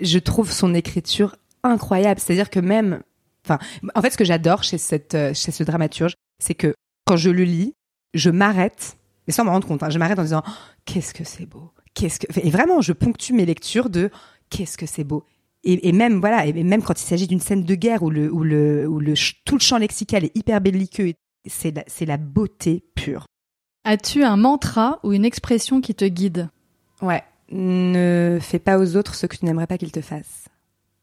je trouve son écriture incroyable. C'est-à-dire que même Enfin, en fait, ce que j'adore chez cette, euh, chez ce dramaturge, c'est que quand je le lis, je m'arrête, mais sans me rendre compte, hein, je m'arrête en disant, oh, qu'est-ce que c'est beau, qu'est-ce que, et vraiment, je ponctue mes lectures de, qu'est-ce que c'est beau. Et, même voilà, et même quand il s'agit d'une scène de guerre où le, où le, où le, tout le champ lexical est hyper belliqueux, c'est la, c'est la beauté pure. As-tu un mantra ou une expression qui te guide? Ouais. Ne fais pas aux autres ce que tu n'aimerais pas qu'ils te fassent.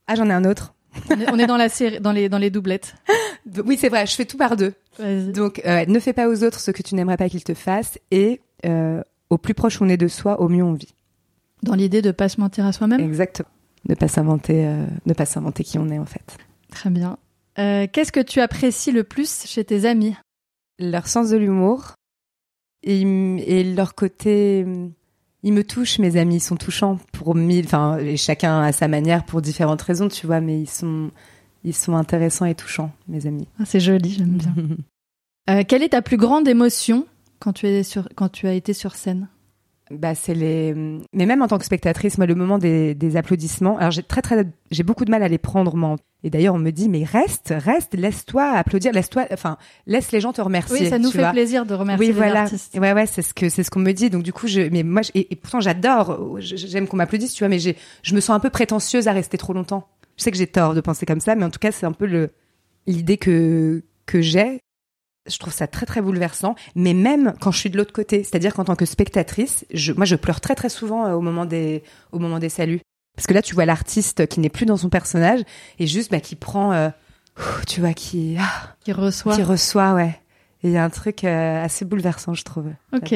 Ah, j'en ai un autre. On est dans la série, dans les dans les doublettes. Oui, c'est vrai. Je fais tout par deux. Donc, euh, ne fais pas aux autres ce que tu n'aimerais pas qu'ils te fassent, et euh, au plus proche on est de soi, au mieux on vit. Dans l'idée de pas se mentir à soi-même? Exactement. Ne pas s'inventer, euh, ne pas s'inventer qui on est en fait. Très bien. Qu'est-ce que tu apprécies le plus chez tes amis? Leur sens de l'humour et, et leur côté ils me touchent, mes amis, ils sont touchants pour mille, enfin, chacun à sa manière pour différentes raisons, tu vois, mais ils sont, ils sont intéressants et touchants, mes amis. Ah, c'est joli, j'aime bien. euh, quelle est ta plus grande émotion quand tu es sur, quand tu as été sur scène? Bah c'est les mais même en tant que spectatrice moi le moment des, des applaudissements alors j'ai très très j'ai beaucoup de mal à les prendre moi. Et d'ailleurs on me dit mais reste reste laisse-toi applaudir laisse-toi enfin laisse les gens te remercier oui ça nous fait plaisir de remercier oui, voilà. artistes. Ouais ouais c'est ce que c'est ce qu'on me dit. Donc du coup je mais moi et, pourtant j'adore j'aime qu'on m'applaudisse tu vois mais j'ai je me sens un peu prétentieuse à rester trop longtemps. Je sais que j'ai tort de penser comme ça mais en tout cas c'est un peu le l'idée que que j'ai je trouve ça très très bouleversant, mais même quand je suis de l'autre côté, c'est-à-dire qu'en tant que spectatrice, je, moi je pleure très très souvent euh, au moment des au moment des saluts, parce que là tu vois l'artiste qui n'est plus dans son personnage et juste bah, qui prend, euh, tu vois qui ah, qui reçoit, qui reçoit ouais. Et il y a un truc euh, assez bouleversant, je trouve. Ok.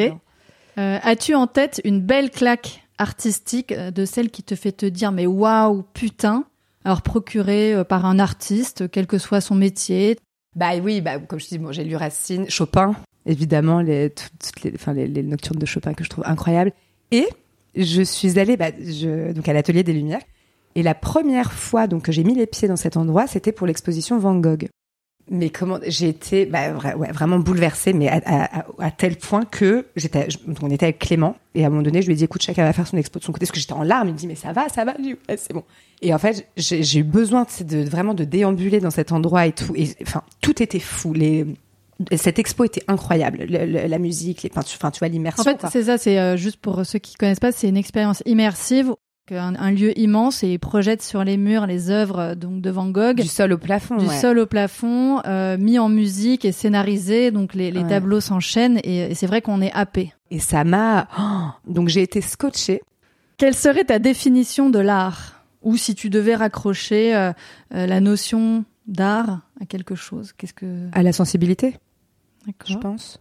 As-tu en tête une belle claque artistique de celle qui te fait te dire mais waouh putain alors procurée par un artiste, quel que soit son métier, bah oui, bah, comme je dis, bon, j'ai lu Racine, Chopin, évidemment, les, toutes, les, enfin, les, les, nocturnes de Chopin que je trouve incroyables. Et je suis allée bah, je, donc à l'atelier des Lumières. Et la première fois donc que j'ai mis les pieds dans cet endroit, c'était pour l'exposition Van Gogh. Mais comment j'ai été bah, ouais, vraiment bouleversée, mais à, à, à tel point que j'étais, on était avec Clément et à un moment donné, je lui ai dit écoute, chacun va faire son expo de son côté, parce que j'étais en larmes. Il me dit mais ça va, ça va, c'est bon. Et en fait, j'ai eu besoin de, de, vraiment de déambuler dans cet endroit et tout. Et enfin, tout était fou. Les cette expo était incroyable, la musique, les peintures, enfin tu vois l'immersion. En fait, c'est ça, c'est euh, juste pour ceux qui connaissent pas, c'est une expérience immersive un, un, lieu immense et projette sur les murs les œuvres euh, donc de Van Gogh. Du sol au plafond du sol au plafond euh, mis en musique et scénarisé. Donc les, les tableaux s'enchaînent et, c'est vrai qu'on est happé. Et ça m'a oh donc j'ai été scotchée quelle serait ta définition de l'art? Ou si tu devais raccrocher euh, euh la notion d'art à quelque chose qu'est-ce que? À la sensibilité je pense.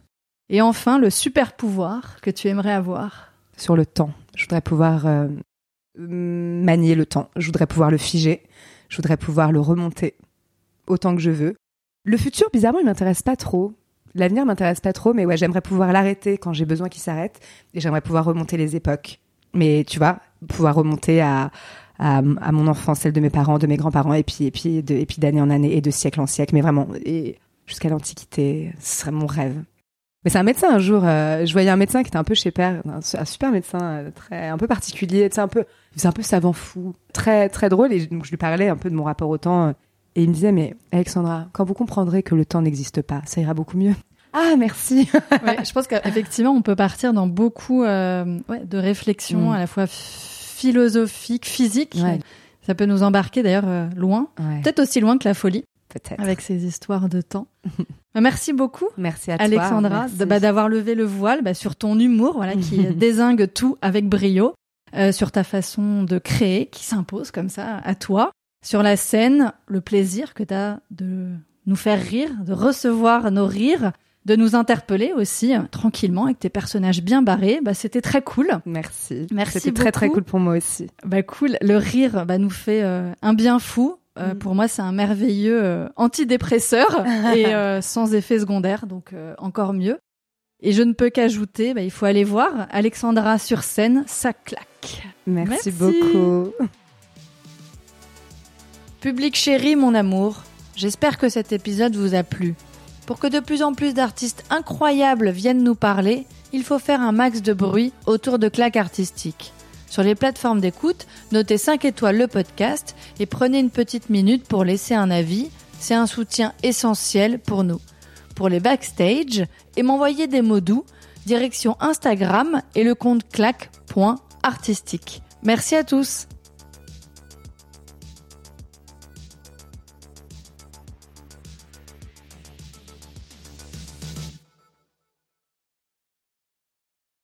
Et enfin le super pouvoir que tu aimerais avoir? Sur le temps je voudrais pouvoir euh, manier le temps. Je voudrais pouvoir le figer. Je voudrais pouvoir le remonter autant que je veux. Le futur, bizarrement, il m'intéresse pas trop. L'avenir m'intéresse pas trop, mais ouais, j'aimerais pouvoir l'arrêter quand j'ai besoin qu'il s'arrête. Et j'aimerais pouvoir remonter les époques. Mais tu vois, pouvoir remonter à, à, mon enfance, celle de mes parents, de mes grands-parents, et puis, et puis, et puis d'année en année et de siècle en siècle. Mais vraiment, et jusqu'à l'Antiquité, ce serait mon rêve. Mais c'est un médecin un jour. Euh, je voyais un médecin qui était un peu chez Père, un, super médecin, euh, très un peu particulier, c'est un peu, c'est un peu savant fou, très très drôle. Et donc je lui parlais un peu de mon rapport au temps. Euh, et il me disait mais Alexandra, quand vous comprendrez que le temps n'existe pas, ça ira beaucoup mieux. Ah merci. ouais, je pense qu'effectivement on peut partir dans beaucoup euh, ouais, de réflexions mm. à la fois philosophiques, physiques. Ouais. Ça peut nous embarquer d'ailleurs loin, peut-être aussi loin que la folie. Avec ces histoires de temps. Bah, merci beaucoup. Merci à toi. Alexandra, bah, d'avoir levé le voile bah, sur ton humour, voilà, qui désingue tout avec brio, euh, sur ta façon de créer, qui s'impose comme ça à toi. Sur la scène, le plaisir que tu as de nous faire rire, de recevoir nos rires, de nous interpeller aussi euh, tranquillement avec tes personnages bien barrés. Bah, c'était très cool. Merci. Merci C'était très très cool pour moi aussi. Bah cool. Le rire bah, nous fait euh, un bien fou. Euh, mm. Pour moi, c'est un merveilleux euh, antidépresseur et euh, sans effet secondaire, donc encore mieux. Et je ne peux qu'ajouter, bah, il faut aller voir Alexandra sur scène, ça claque. Merci, Merci. beaucoup. Public chéri, mon amour, j'espère que cet épisode vous a plu. Pour que de plus en plus d'artistes incroyables viennent nous parler, il faut faire un max de bruit autour de claques artistiques. Sur les plateformes d'écoute, notez 5 étoiles le podcast et prenez une petite minute pour laisser un avis. C'est un soutien essentiel pour nous. Pour les backstage et m'envoyer des mots doux, direction Instagram et le compte clac.artistique. Merci à tous!